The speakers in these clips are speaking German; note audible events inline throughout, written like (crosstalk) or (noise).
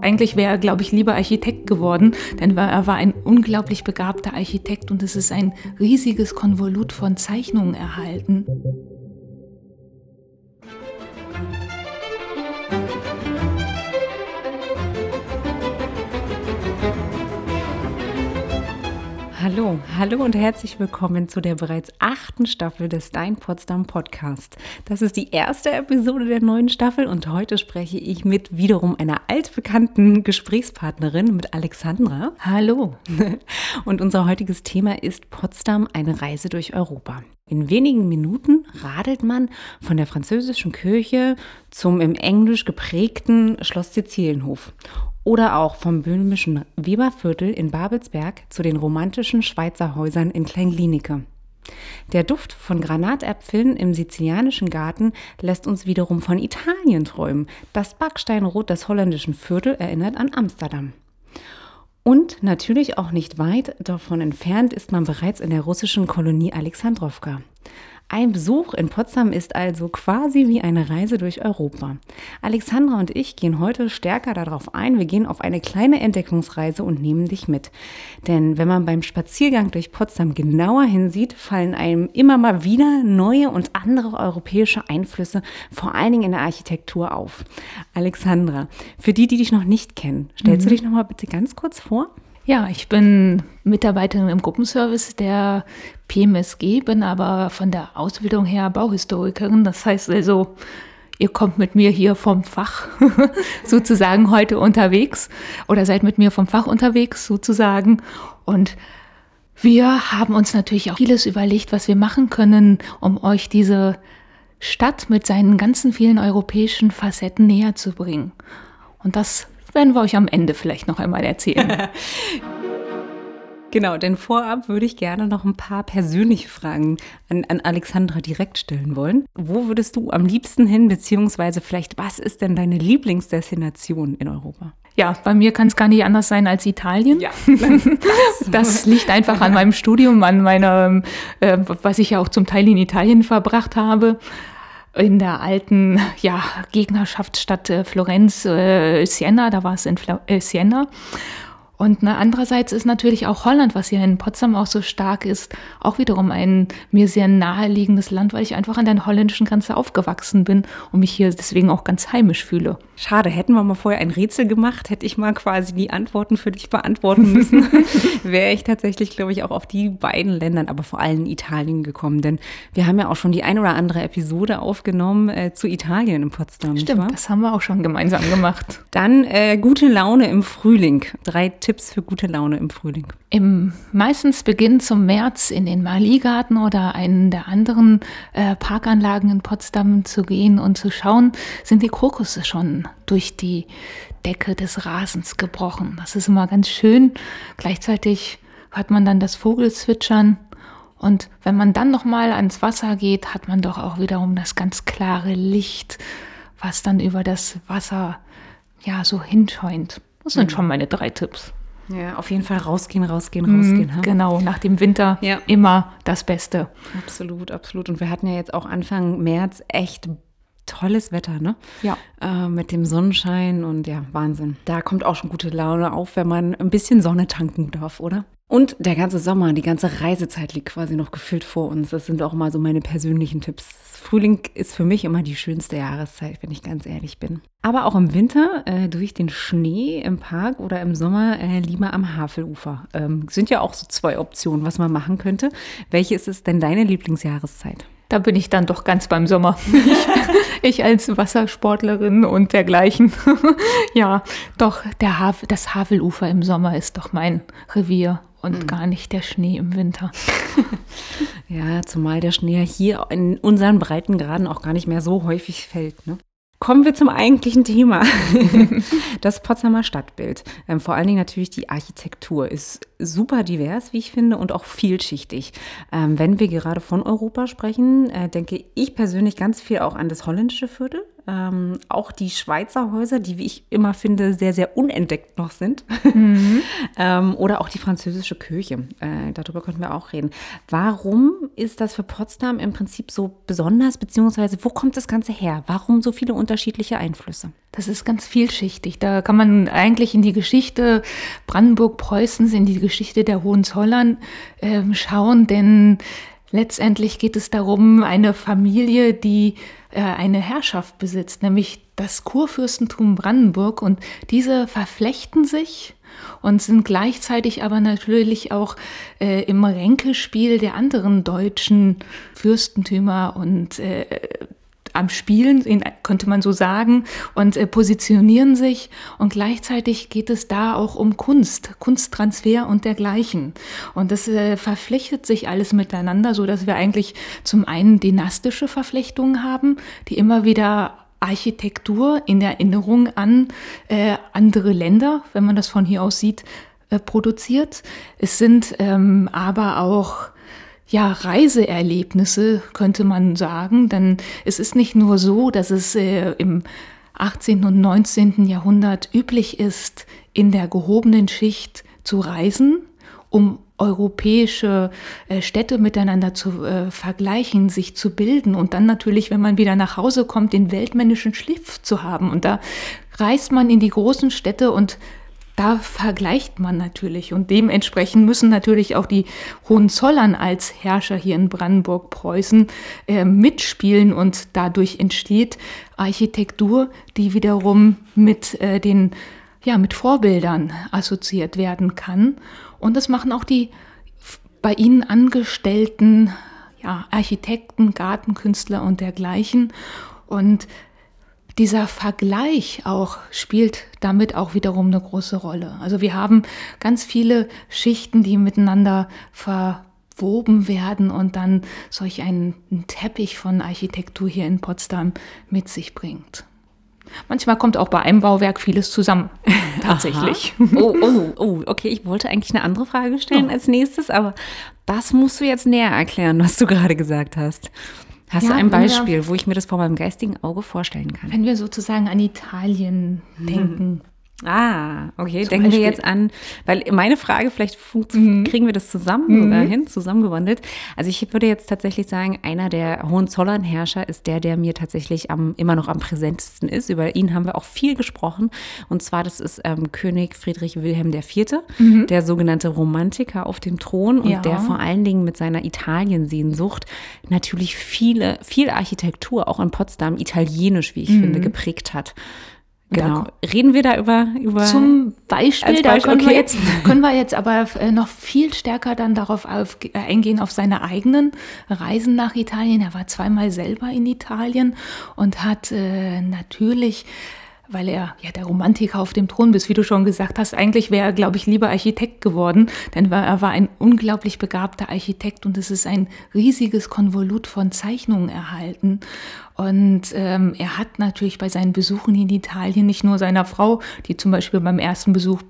Eigentlich wäre er, glaube ich, lieber Architekt geworden, denn er war ein unglaublich begabter Architekt und es ist ein riesiges Konvolut von Zeichnungen erhalten. Hallo, hallo und herzlich willkommen zu der bereits achten Staffel des Dein Potsdam Podcast. Das ist die erste Episode der neuen Staffel und heute spreche ich mit wiederum einer altbekannten Gesprächspartnerin, mit Alexandra. Hallo. (laughs) Und unser heutiges Thema ist Potsdam, eine Reise durch Europa. In wenigen Minuten radelt man von der französischen Kirche zum im Englisch geprägten Schloss Sizilienhof oder auch vom böhmischen Weberviertel in Babelsberg zu den romantischen Schweizer Häusern in Kleinglienicke. Der Duft von Granatäpfeln im sizilianischen Garten lässt uns wiederum von Italien träumen. Das Backsteinrot des holländischen Viertel erinnert an Amsterdam. Und natürlich auch nicht weit davon entfernt ist man bereits in der russischen Kolonie Alexandrowka. Ein Besuch in Potsdam ist also quasi wie eine Reise durch Europa. Alexandra und ich gehen heute stärker darauf ein. Wir gehen auf eine kleine Entdeckungsreise und nehmen dich mit. Denn wenn man beim Spaziergang durch Potsdam genauer hinsieht, fallen einem immer mal wieder neue und andere europäische Einflüsse, vor allen Dingen in der Architektur auf. Alexandra, für die, die dich noch nicht kennen, stellst mhm. du dich noch mal bitte ganz kurz vor? Ja, ich bin Mitarbeiterin im Gruppenservice der PMSG, bin aber von der Ausbildung her Bauhistorikerin. Das heißt also, ihr kommt mit mir hier vom Fach (laughs) sozusagen heute unterwegs oder seid mit mir vom Fach unterwegs sozusagen. Und wir haben uns natürlich auch vieles überlegt, was wir machen können, um euch diese Stadt mit seinen ganzen vielen europäischen Facetten näher zu bringen. Und das werden wir euch am Ende vielleicht noch einmal erzählen. (laughs) Genau, denn vorab würde ich gerne noch ein paar persönliche Fragen an, an, Alexandra direkt stellen wollen. Wo würdest du am liebsten hin, beziehungsweise vielleicht, was ist denn deine Lieblingsdestination in Europa? Ja, bei mir kann es gar nicht anders sein als Italien. Ja, das. (laughs) das liegt einfach an meinem Studium, an meiner, äh, was ich ja auch zum Teil in Italien verbracht habe in der alten ja, Gegnerschaftsstadt äh, Florenz, äh, Siena, da war es in Fla äh, Siena. Und ne, andererseits ist natürlich auch Holland, was ja in Potsdam auch so stark ist, auch wiederum ein mir sehr naheliegendes Land, weil ich einfach an der holländischen Grenze aufgewachsen bin und mich hier deswegen auch ganz heimisch fühle. Schade, hätten wir mal vorher ein Rätsel gemacht, hätte ich mal quasi die Antworten für dich beantworten müssen, (laughs) wäre ich tatsächlich, glaube ich, auch auf die beiden Ländern, aber vor allem Italien gekommen. Denn wir haben ja auch schon die ein oder andere Episode aufgenommen äh, zu Italien in Potsdam. Stimmt, das haben wir auch schon gemeinsam gemacht. Dann äh, gute Laune im Frühling. Drei Tipps für gute Laune im Frühling? Im meistens beginnt zum März in den Maligarten oder einen der anderen äh, Parkanlagen in Potsdam zu gehen und zu schauen, sind die Krokusse schon durch die Decke des Rasens gebrochen. Das ist immer ganz schön. Gleichzeitig hat man dann das Vogelzwitschern und wenn man dann noch mal ans Wasser geht, hat man doch auch wiederum das ganz klare Licht, was dann über das Wasser ja so hinscheunt. Das sind mhm. schon meine drei Tipps. Ja, auf jeden Fall rausgehen, rausgehen, rausgehen. Mhm, genau, nach dem Winter ja. immer das Beste. Absolut, absolut. Und wir hatten ja jetzt auch Anfang März echt tolles Wetter, ne? Ja. Äh, mit dem Sonnenschein und ja, Wahnsinn. Da kommt auch schon gute Laune auf, wenn man ein bisschen Sonne tanken darf, oder? Und der ganze Sommer, die ganze Reisezeit liegt quasi noch gefüllt vor uns. Das sind auch mal so meine persönlichen Tipps. Frühling ist für mich immer die schönste Jahreszeit, wenn ich ganz ehrlich bin. Aber auch im Winter äh, durch den Schnee im Park oder im Sommer äh, lieber am Havelufer. Ähm, sind ja auch so zwei Optionen, was man machen könnte. Welche ist es denn deine Lieblingsjahreszeit? Da bin ich dann doch ganz beim Sommer. Ich, (laughs) ich als Wassersportlerin und dergleichen. (laughs) ja, doch, der Havel, das Havelufer im Sommer ist doch mein Revier und mhm. gar nicht der Schnee im Winter. (laughs) ja, zumal der Schnee hier in unseren Breitengraden auch gar nicht mehr so häufig fällt. Ne? Kommen wir zum eigentlichen Thema. (laughs) Das Potsdamer Stadtbild. Ähm, vor allen Dingen natürlich die Architektur ist super divers, wie ich finde, und auch vielschichtig. Ähm, wenn wir gerade von Europa sprechen, äh, denke ich persönlich ganz viel auch an das holländische Viertel. Ähm, auch die Schweizer Häuser, die, wie ich immer finde, sehr, sehr unentdeckt noch sind. Mhm. (laughs) ähm, oder auch die französische Kirche. Äh, darüber könnten wir auch reden. Warum ist das für Potsdam im Prinzip so besonders, beziehungsweise wo kommt das Ganze her? Warum so viele unterschiedliche Einflüsse? Das ist ganz vielschichtig. Da kann man eigentlich in die Geschichte Brandenburg-Preußens, in die Geschichte der Hohenzollern äh, schauen, denn letztendlich geht es darum, eine Familie, die eine Herrschaft besitzt, nämlich das Kurfürstentum Brandenburg. Und diese verflechten sich und sind gleichzeitig aber natürlich auch äh, im Ränkespiel der anderen deutschen Fürstentümer und äh, am Spielen, könnte man so sagen, und äh, positionieren sich. Und gleichzeitig geht es da auch um Kunst, Kunsttransfer und dergleichen. Und das äh, verflechtet sich alles miteinander, so dass wir eigentlich zum einen dynastische Verflechtungen haben, die immer wieder Architektur in Erinnerung an äh, andere Länder, wenn man das von hier aus sieht, produziert. Es sind ähm, aber auch ja, Reiseerlebnisse, könnte man sagen. Denn es ist nicht nur so, dass es äh, im 18. und 19. Jahrhundert üblich ist, in der gehobenen Schicht zu reisen, um europäische äh, Städte miteinander zu äh, vergleichen, sich zu bilden und dann natürlich, wenn man wieder nach Hause kommt, den weltmännischen Schliff zu haben. Und da reist man in die großen Städte und da vergleicht man natürlich. Und dementsprechend müssen natürlich auch die Hohenzollern als Herrscher hier in Brandenburg-Preußen äh, mitspielen. Und dadurch entsteht Architektur, die wiederum mit äh, den ja mit Vorbildern assoziiert werden kann. Und das machen auch die bei ihnen angestellten ja, Architekten, Gartenkünstler und dergleichen. Und dieser Vergleich auch spielt damit auch wiederum eine große Rolle. Also wir haben ganz viele Schichten, die miteinander verwoben werden und dann solch einen Teppich von Architektur hier in Potsdam mit sich bringt. Manchmal kommt auch bei einem Bauwerk vieles zusammen, (laughs) tatsächlich. Oh, oh, oh, okay. Ich wollte eigentlich eine andere Frage stellen oh. als nächstes, aber das musst du jetzt näher erklären, was du gerade gesagt hast. Hast ja, du ein Beispiel, wo ich mir das vor meinem geistigen Auge vorstellen kann? Wenn wir sozusagen an Italien mhm. denken. Ah, okay. Zum Denken Beispiel. wir jetzt an, weil meine Frage, vielleicht mhm. kriegen wir das zusammen mhm. hin, zusammengewandelt. Also ich würde jetzt tatsächlich sagen, einer der Hohenzollern-Herrscher ist der, der mir tatsächlich am, immer noch am präsentesten ist. Über ihn haben wir auch viel gesprochen. Und zwar, das ist ähm, König Friedrich Wilhelm IV., mhm. der sogenannte Romantiker auf dem Thron und ja. der vor allen Dingen mit seiner Italiensehnsucht natürlich viele, viel Architektur, auch in Potsdam, italienisch, wie ich mhm. finde, geprägt hat. Genau. Da Reden wir da über, über Zum Beispiel, Beispiel da können, okay. wir jetzt, können wir jetzt aber äh, noch viel stärker dann darauf auf, äh, eingehen, auf seine eigenen Reisen nach Italien. Er war zweimal selber in Italien und hat äh, natürlich weil er ja der Romantiker auf dem Thron bist, wie du schon gesagt hast. Eigentlich wäre er, glaube ich, lieber Architekt geworden, denn er war ein unglaublich begabter Architekt und es ist ein riesiges Konvolut von Zeichnungen erhalten. Und ähm, er hat natürlich bei seinen Besuchen in Italien nicht nur seiner Frau, die zum Beispiel beim ersten Besuch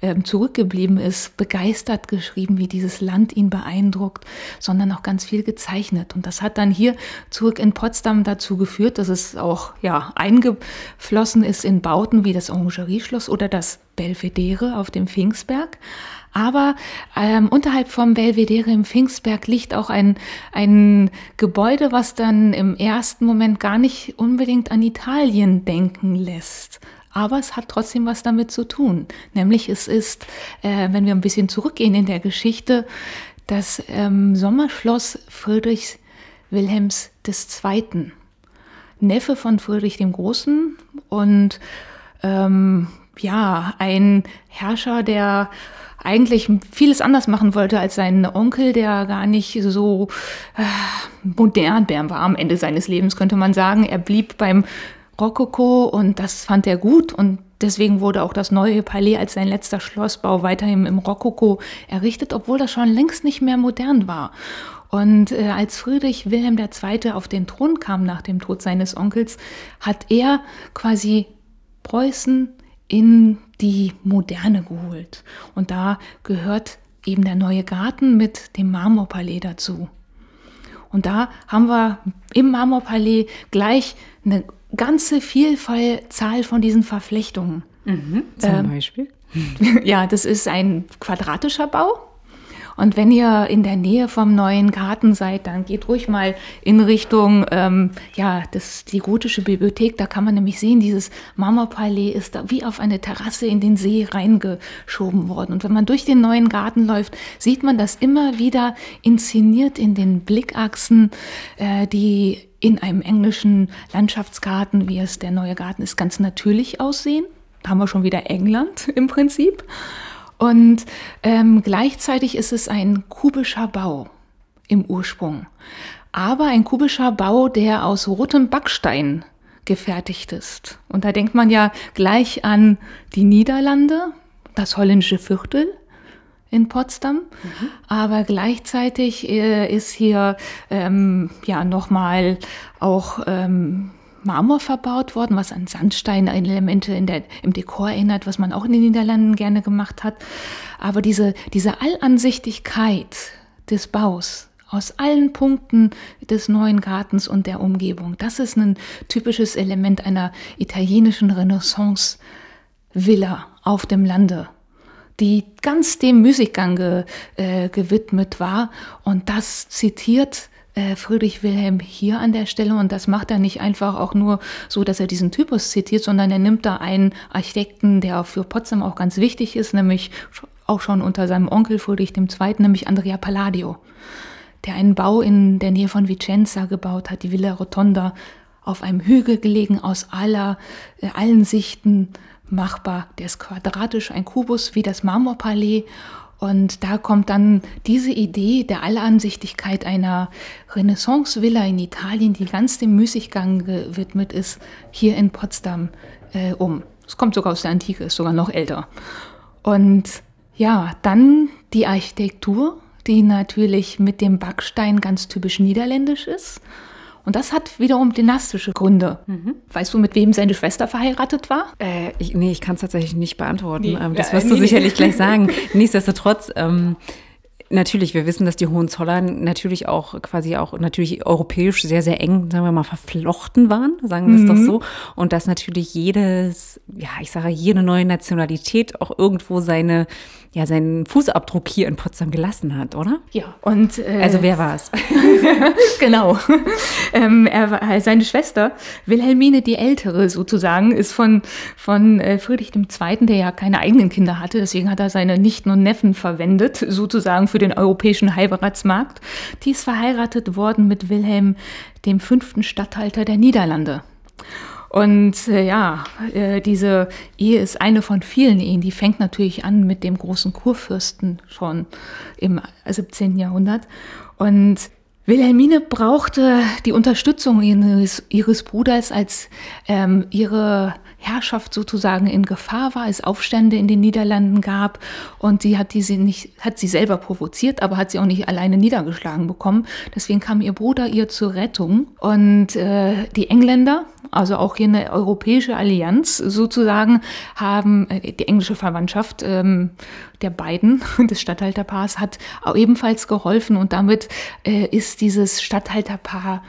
ähm, zurückgeblieben ist, begeistert geschrieben, wie dieses Land ihn beeindruckt, sondern auch ganz viel gezeichnet. Und das hat dann hier zurück in Potsdam dazu geführt, dass es auch ja, eingeflossen ist in Bauten wie das Orangerieschloss oder das Belvedere auf dem Pfingstberg. Aber ähm, unterhalb vom Belvedere im Pfingstberg liegt auch ein, ein Gebäude, was dann im ersten Moment gar nicht unbedingt an Italien denken lässt. Aber es hat trotzdem was damit zu tun. Nämlich es ist, äh, wenn wir ein bisschen zurückgehen in der Geschichte, das ähm, Sommerschloss Friedrichs Wilhelms II. Neffe von Friedrich dem Großen und ähm, ja, ein Herrscher, der eigentlich vieles anders machen wollte als sein Onkel, der gar nicht so äh, modern war am Ende seines Lebens, könnte man sagen. Er blieb beim Rokoko und das fand er gut und deswegen wurde auch das neue Palais als sein letzter Schlossbau weiterhin im Rokoko errichtet, obwohl das schon längst nicht mehr modern war. Und äh, als Friedrich Wilhelm II. auf den Thron kam nach dem Tod seines Onkels, hat er quasi Preußen in die Moderne geholt. Und da gehört eben der neue Garten mit dem Marmorpalais dazu. Und da haben wir im Marmorpalais gleich eine ganze Vielzahl von diesen Verflechtungen. Mhm, zum ähm, Beispiel? (laughs) Ja, das ist ein quadratischer Bau und wenn ihr in der Nähe vom neuen Garten seid, dann geht ruhig mal in Richtung, ähm, ja, das, die gotische Bibliothek. Da kann man nämlich sehen, dieses Marmorpalais ist da wie auf eine Terrasse in den See reingeschoben worden. Und wenn man durch den neuen Garten läuft, sieht man das immer wieder inszeniert in den Blickachsen, äh, die in einem englischen Landschaftsgarten, wie es der neue Garten ist, ganz natürlich aussehen. Da haben wir schon wieder England (laughs) im Prinzip. Und ähm, gleichzeitig ist es ein kubischer Bau im Ursprung. Aber ein kubischer Bau, der aus rotem Backstein gefertigt ist. Und da denkt man ja gleich an die Niederlande, das holländische Viertel in Potsdam. Mhm. Aber gleichzeitig äh, ist hier ähm, ja nochmal auch ähm, Marmor verbaut worden, was an Sandstein-Elemente in der, im Dekor erinnert, was man auch in den Niederlanden gerne gemacht hat. Aber diese, diese Allansichtigkeit des Baus aus allen Punkten des neuen Gartens und der Umgebung, das ist ein typisches Element einer italienischen Renaissance-Villa auf dem Lande die ganz dem Müßiggang ge, äh, gewidmet war. Und das zitiert Friedrich Wilhelm hier an der Stelle und das macht er nicht einfach auch nur so, dass er diesen Typus zitiert, sondern er nimmt da einen Architekten, der für Potsdam auch ganz wichtig ist, nämlich auch schon unter seinem Onkel Friedrich II., nämlich Andrea Palladio, der einen Bau in der Nähe von Vicenza gebaut hat, die Villa Rotonda, auf einem Hügel gelegen, aus aller, äh, allen Sichten machbar. Der ist quadratisch, ein Kubus wie das Marmorpalais und da kommt dann diese Idee der Allansichtigkeit einer Renaissance-Villa in Italien, die ganz dem Müßiggang gewidmet ist, hier in Potsdam äh, um. Es kommt sogar aus der Antike, ist sogar noch älter. Und ja, dann die Architektur, die natürlich mit dem Backstein ganz typisch niederländisch ist. Und das hat wiederum dynastische Gründe. Mhm. Weißt du, mit wem seine Schwester verheiratet war? Äh, ich, nee, ich kann es tatsächlich nicht beantworten. Nee, ähm, das wirst äh, du nee, sicherlich gleich (laughs) sagen. Nichtsdestotrotz, ähm, Natürlich, wir wissen, dass die Hohenzollern natürlich auch quasi auch natürlich europäisch sehr, sehr eng, sagen wir mal, verflochten waren, sagen wir es doch mhm. so. Und dass natürlich jedes, ja, ich sage, jede neue Nationalität auch irgendwo seine ja seinen Fußabdruck hier in Potsdam gelassen hat, oder? Ja. Und äh, also wer war es? (laughs) genau. ähm, er war, äh, seine Schwester Wilhelmine die Ältere sozusagen ist von von äh, Friedrich II., der ja keine eigenen Kinder hatte, deswegen hat er seine Nichten und Neffen verwendet sozusagen für den europäischen Heiratsmarkt. Die ist verheiratet worden mit Wilhelm dem fünften Statthalter der Niederlande. Und äh, ja, äh, diese Ehe ist eine von vielen Ehen. Die fängt natürlich an mit dem großen Kurfürsten schon im 17. Jahrhundert. Und Wilhelmine brauchte die Unterstützung ihres, ihres Bruders, als ähm, ihre Herrschaft sozusagen in Gefahr war, es Aufstände in den Niederlanden gab und sie hat diese nicht, hat sie selber provoziert, aber hat sie auch nicht alleine niedergeschlagen bekommen. Deswegen kam ihr Bruder ihr zur Rettung und äh, die Engländer, also auch hier eine europäische Allianz sozusagen, haben äh, die englische Verwandtschaft ähm, der beiden (laughs) des Statthalterpaars hat ebenfalls geholfen. Und damit äh, ist dieses Statthalterpaar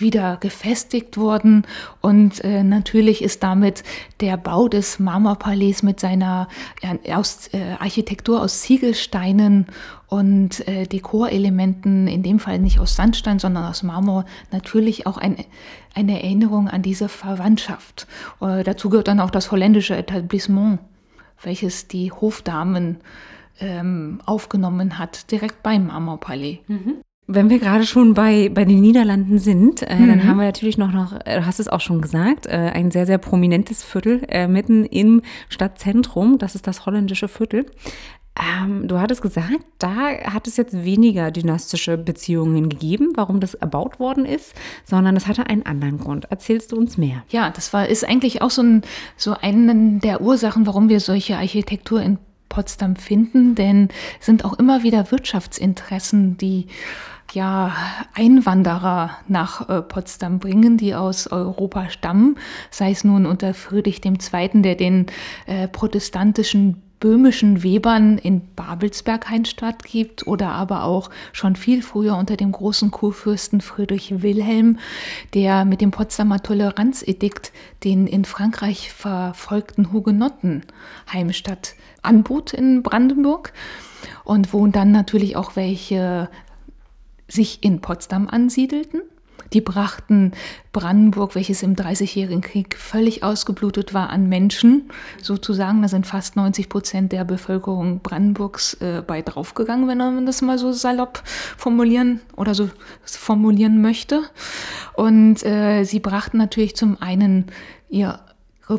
wieder gefestigt worden. Und äh, natürlich ist damit der Bau des Marmorpalais mit seiner ja, aus, äh, Architektur aus Ziegelsteinen und äh, Dekorelementen, in dem Fall nicht aus Sandstein, sondern aus Marmor, natürlich auch ein, eine Erinnerung an diese Verwandtschaft. Äh, dazu gehört dann auch das holländische Etablissement, welches die Hofdamen ähm, aufgenommen hat, direkt beim Marmorpalais. Mhm. Wenn wir gerade schon bei, bei den Niederlanden sind, äh, mhm. dann haben wir natürlich noch, noch, äh, du hast es auch schon gesagt, äh, ein sehr, sehr prominentes Viertel äh, mitten im Stadtzentrum. Das ist das holländische Viertel. Ähm, du hattest gesagt, da hat es jetzt weniger dynastische Beziehungen gegeben, warum das erbaut worden ist, sondern es hatte einen anderen Grund. Erzählst du uns mehr? Ja, das war, ist eigentlich auch so, ein, so eine der Ursachen, warum wir solche Architektur in Potsdam finden, denn es sind auch immer wieder Wirtschaftsinteressen, die ja, Einwanderer nach äh, Potsdam bringen, die aus Europa stammen, sei es nun unter Friedrich II., der den äh, protestantischen böhmischen Webern in Babelsberg-Heinstadt gibt oder aber auch schon viel früher unter dem großen Kurfürsten Friedrich Wilhelm, der mit dem Potsdamer Toleranzedikt den in Frankreich verfolgten Hugenotten Heimstatt anbot in Brandenburg und wo dann natürlich auch welche sich in Potsdam ansiedelten. Die brachten Brandenburg, welches im Dreißigjährigen Krieg völlig ausgeblutet war, an Menschen sozusagen. Da sind fast 90 Prozent der Bevölkerung Brandenburgs äh, bei draufgegangen, wenn man das mal so salopp formulieren oder so formulieren möchte. Und äh, sie brachten natürlich zum einen ihre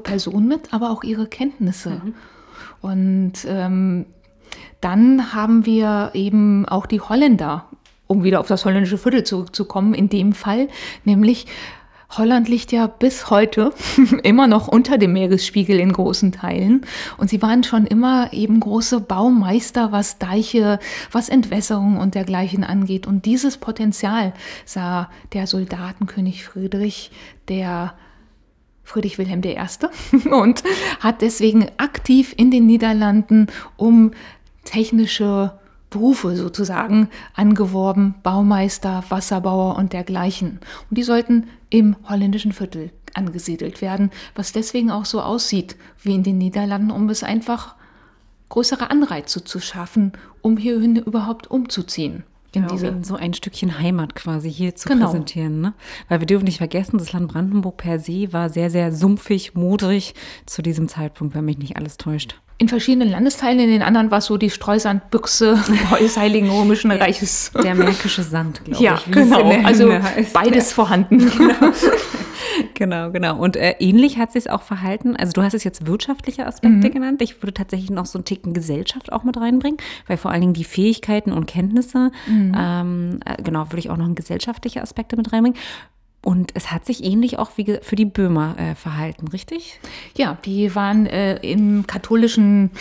Person mit, aber auch ihre Kenntnisse. Mhm. Und ähm, dann haben wir eben auch die Holländer um wieder auf das holländische Viertel zurückzukommen, in dem Fall, nämlich Holland liegt ja bis heute (laughs) immer noch unter dem Meeresspiegel in großen Teilen. Und sie waren schon immer eben große Baumeister, was Deiche, was Entwässerung und dergleichen angeht. Und dieses Potenzial sah der Soldatenkönig Friedrich, der Friedrich Wilhelm I. (laughs) und hat deswegen aktiv in den Niederlanden um technische Berufe sozusagen angeworben, Baumeister, Wasserbauer und dergleichen. Und die sollten im holländischen Viertel angesiedelt werden, was deswegen auch so aussieht wie in den Niederlanden, um es einfach größere Anreize zu schaffen, um hierhin überhaupt umzuziehen. In genau, diese so ein Stückchen Heimat quasi hier zu genau. präsentieren. Ne? Weil wir dürfen nicht vergessen, das Land Brandenburg per se war sehr, sehr sumpfig, modrig zu diesem Zeitpunkt, wenn mich nicht alles täuscht in verschiedenen Landesteilen, in den anderen war es so die Streusandbüchse (laughs) des Heiligen Römischen Reiches. Der märkische Sand, glaube ja, ich. Ja, genau. Also beides ja. vorhanden. (laughs) Genau. genau, genau. Und äh, ähnlich hat sich es auch verhalten. Also du hast es jetzt wirtschaftliche Aspekte mhm. genannt. Ich würde tatsächlich noch so einen Ticken Gesellschaft auch mit reinbringen, weil vor allen Dingen die Fähigkeiten und Kenntnisse, mhm. ähm, äh, genau, würde ich auch noch gesellschaftliche Aspekte mit reinbringen. Und es hat sich ähnlich auch wie für die Böhmer äh, verhalten, richtig? Ja, die waren äh, im katholischen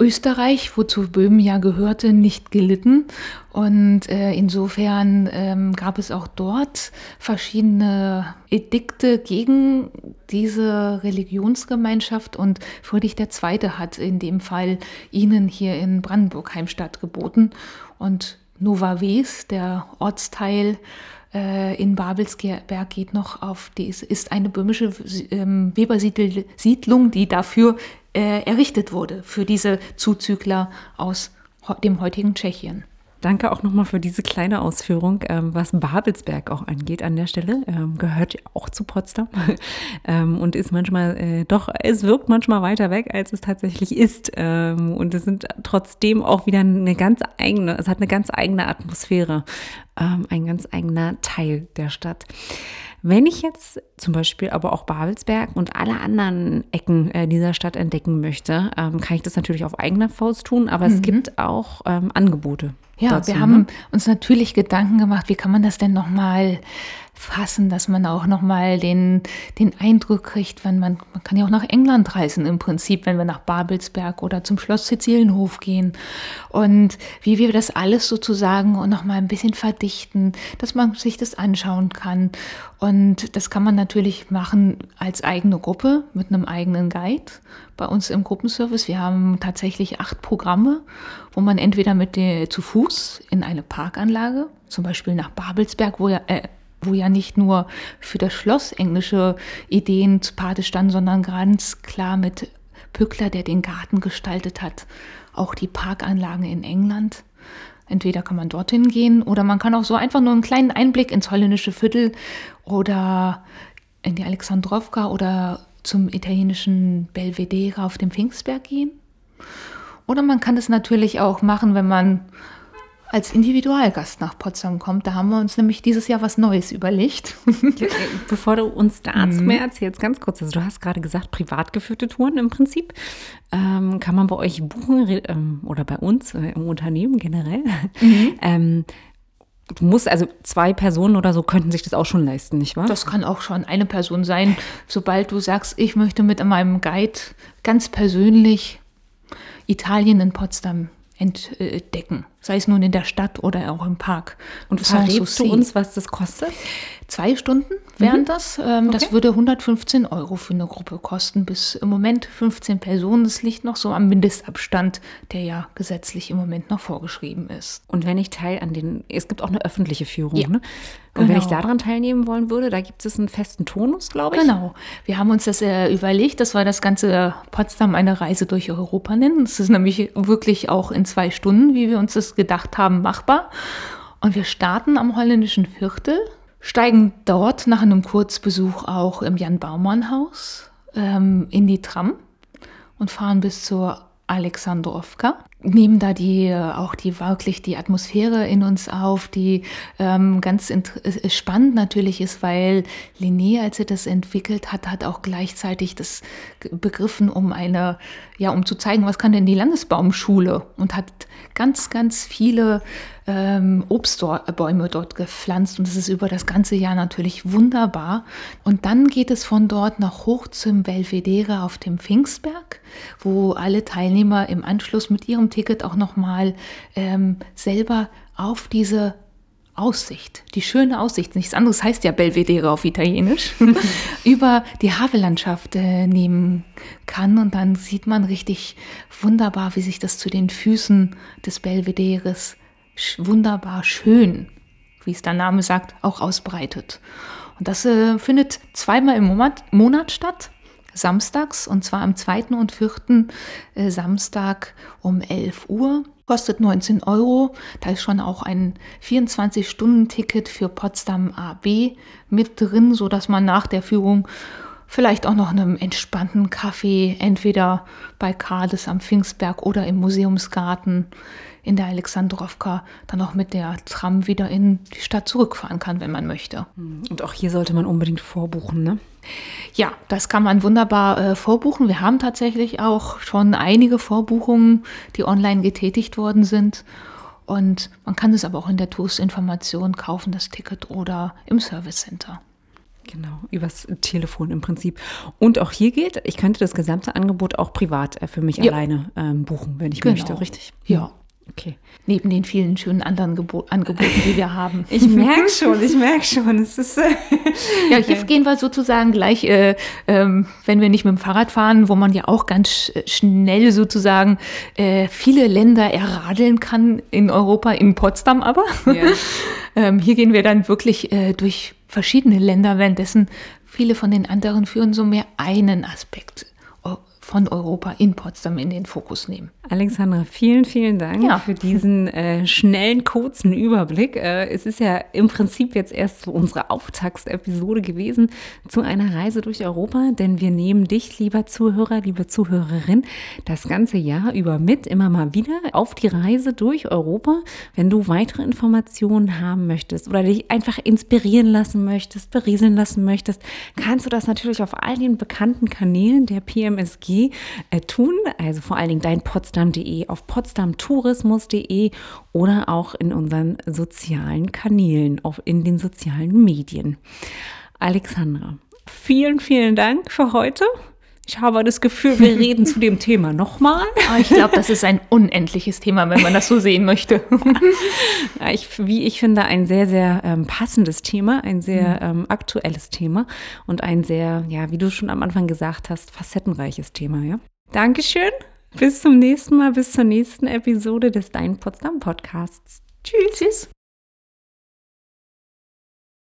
Österreich, wozu Böhmen ja gehörte, nicht gelitten. Und äh, insofern ähm, gab es auch dort verschiedene Edikte gegen diese Religionsgemeinschaft. Und Friedrich II. hat in dem Fall ihnen hier in Brandenburg Heimstatt geboten. Und Nova Wes, der Ortsteil, in Babelsberg geht noch auf, die ist, ist eine böhmische ähm, Webersiedlung, die dafür äh, errichtet wurde, für diese Zuzügler aus dem heutigen Tschechien. Danke auch nochmal für diese kleine Ausführung, ähm, was Babelsberg auch angeht an der Stelle. Ähm, gehört auch zu Potsdam (laughs) ähm, und ist manchmal äh, doch, es wirkt manchmal weiter weg, als es tatsächlich ist. Ähm, und es sind trotzdem auch wieder eine ganz eigene, es hat eine ganz eigene Atmosphäre, ähm, ein ganz eigener Teil der Stadt. Wenn ich jetzt zum Beispiel aber auch Babelsberg und alle anderen Ecken äh, dieser Stadt entdecken möchte, ähm, kann ich das natürlich auf eigener Faust tun, aber mhm. es gibt auch Angebote. Ja, dazu, wir haben ne? uns natürlich Gedanken gemacht, wie kann man das denn nochmal fassen, dass man auch nochmal den, den Eindruck kriegt, wenn man, man kann ja auch nach England reisen im Prinzip, wenn wir nach Babelsberg oder zum Schloss Sizilienhof gehen. Und wie wir das alles sozusagen nochmal ein bisschen verdichten, dass man sich das anschauen kann. Und das kann man natürlich machen als eigene Gruppe mit einem eigenen Guide bei uns im Gruppenservice. Wir haben tatsächlich acht Programme, wo man entweder mit der, zu Fuß in eine Parkanlage, zum Beispiel nach Babelsberg, wo ja, äh, wo ja nicht nur für das Schloss englische Ideen zu Pate standen, sondern ganz klar mit Pückler, der den Garten gestaltet hat, auch die Parkanlagen in England. Entweder kann man dorthin gehen oder man kann auch so einfach nur einen kleinen Einblick ins holländische Viertel oder in die Alexandrowka oder zum italienischen Belvedere auf dem Pfingstberg gehen. Oder man kann es natürlich auch machen, wenn man als Individualgast nach Potsdam kommt. Da haben wir uns nämlich dieses Jahr was Neues überlegt. Bevor du uns dazu mhm. mehr erzählst, ganz kurz, also du hast gerade gesagt, privat geführte Touren im Prinzip. Ähm, kann man bei euch buchen ähm, oder bei uns äh, im Unternehmen generell? Mhm. (laughs) Ähm, du musst also zwei Personen oder so könnten sich das auch schon leisten, nicht wahr? Das kann auch schon eine Person sein. Sobald du sagst, ich möchte mit meinem Guide ganz persönlich Italien in Potsdam entdecken sei es nun in der Stadt oder auch im Park. Und verrätst du uns, was das kostet? Zwei Stunden wären mhm. das. Ähm, okay. Das würde 115 Euro für eine Gruppe kosten, bis im Moment 15 Personen. Das liegt noch so am Mindestabstand, der ja gesetzlich im Moment noch vorgeschrieben ist. Und wenn ich teil an den, es gibt auch eine öffentliche Führung, ja. ne? Und genau. wenn ich genau. daran teilnehmen wollen würde, da gibt es einen festen Tonus, glaube ich. Genau. Wir haben uns das äh, überlegt, dass wir das ganze Potsdam eine Reise durch Europa nennen. Das ist nämlich wirklich auch in zwei Stunden, wie wir uns das gedacht haben, machbar. Und wir starten am holländischen Viertel steigen dort nach einem Kurzbesuch auch im Jan-Baumann-Haus ähm, in die Tram und fahren bis zur Alexandrowka nehmen da die auch die wirklich die Atmosphäre in uns auf, die ähm, ganz spannend natürlich ist, weil Linné, als er das entwickelt hat, hat auch gleichzeitig das begriffen, um eine ja um zu zeigen, was kann denn die Landesbaumschule und hat ganz ganz viele ähm, Obstbäume dort gepflanzt und das ist über das ganze Jahr natürlich wunderbar. Und dann geht es von dort nach hoch zum Belvedere auf dem Pfingstberg, wo alle Teilnehmer im Anschluss mit ihrem Ticket auch nochmal ähm, selber auf diese Aussicht, die schöne Aussicht, nichts anderes heißt ja Belvedere auf Italienisch, (laughs) über die Havellandschaft äh, nehmen kann. Und dann sieht man richtig wunderbar, wie sich das zu den Füßen des Belvederes wunderbar schön, wie es der Name sagt, auch ausbreitet. Und das äh, findet zweimal im Monat, Monat statt samstags und zwar am zweiten und vierten äh, Samstag um 11 Uhr. Kostet 19 Euro. Da ist schon auch ein 24-Stunden-Ticket für Potsdam AB mit drin, sodass man nach der Führung vielleicht auch noch einem entspannten Kaffee, entweder bei Kades am Pfingstberg oder im Museumsgarten in der Alexandrowka dann auch mit der Tram wieder in die Stadt zurückfahren kann, wenn man möchte. Und auch hier sollte man unbedingt vorbuchen, ne? Ja, das kann man wunderbar äh, vorbuchen. Wir haben tatsächlich auch schon einige Vorbuchungen, die online getätigt worden sind. Und man kann es aber auch in der Touristinformation kaufen, das Ticket oder im Service Center. Genau, übers Telefon im Prinzip. Und auch hier gilt, ich könnte das gesamte Angebot auch privat äh, für mich ja. alleine ähm, buchen, wenn ich genau. möchte, richtig? Ja. Okay. Neben den vielen schönen anderen Gebo Angeboten, die wir haben. (laughs) Ich merke schon, ich merke schon. Es ist, äh ja, hier (laughs) gehen wir sozusagen gleich, äh, äh, wenn wir nicht mit dem Fahrrad fahren, wo man ja auch ganz schnell sozusagen äh, viele Länder erradeln kann in Europa, in Potsdam aber. Ja. (laughs) ähm, hier gehen wir dann wirklich äh, durch verschiedene Länder, währenddessen viele von den anderen führen so mehr einen Aspekt von Europa in Potsdam in den Fokus nehmen. Alexandra, vielen, vielen Dank ja. für diesen äh, schnellen, kurzen Überblick. Äh, es ist ja im Prinzip jetzt erst so unsere Auftaktsepisode gewesen zu einer Reise durch Europa, denn wir nehmen dich, lieber Zuhörer, liebe Zuhörerin, das ganze Jahr über mit, immer mal wieder auf die Reise durch Europa. Wenn du weitere Informationen haben möchtest oder dich einfach inspirieren lassen möchtest, berieseln lassen möchtest, kannst du das natürlich auf all den bekannten Kanälen der PMSG äh, tun. Also vor allen Dingen dein Potsdam.de auf potsdamtourismus.de oder auch in unseren sozialen Kanälen, auf, in den sozialen Medien. Alexandra, vielen, vielen Dank für heute. Ich habe das Gefühl, wir (laughs) reden zu dem Thema nochmal. Ah, ich glaube, das ist ein unendliches Thema, wenn man das so sehen möchte. (laughs) ich, wie ich finde, ein sehr, sehr ähm, passendes Thema, ein sehr mhm. ähm, aktuelles Thema und ein sehr, ja, wie du schon am Anfang gesagt hast, facettenreiches Thema. Ja? Dankeschön. Bis zum nächsten Mal, bis zur nächsten Episode des Dein Potsdam Podcasts. Tschüss. Tschüss.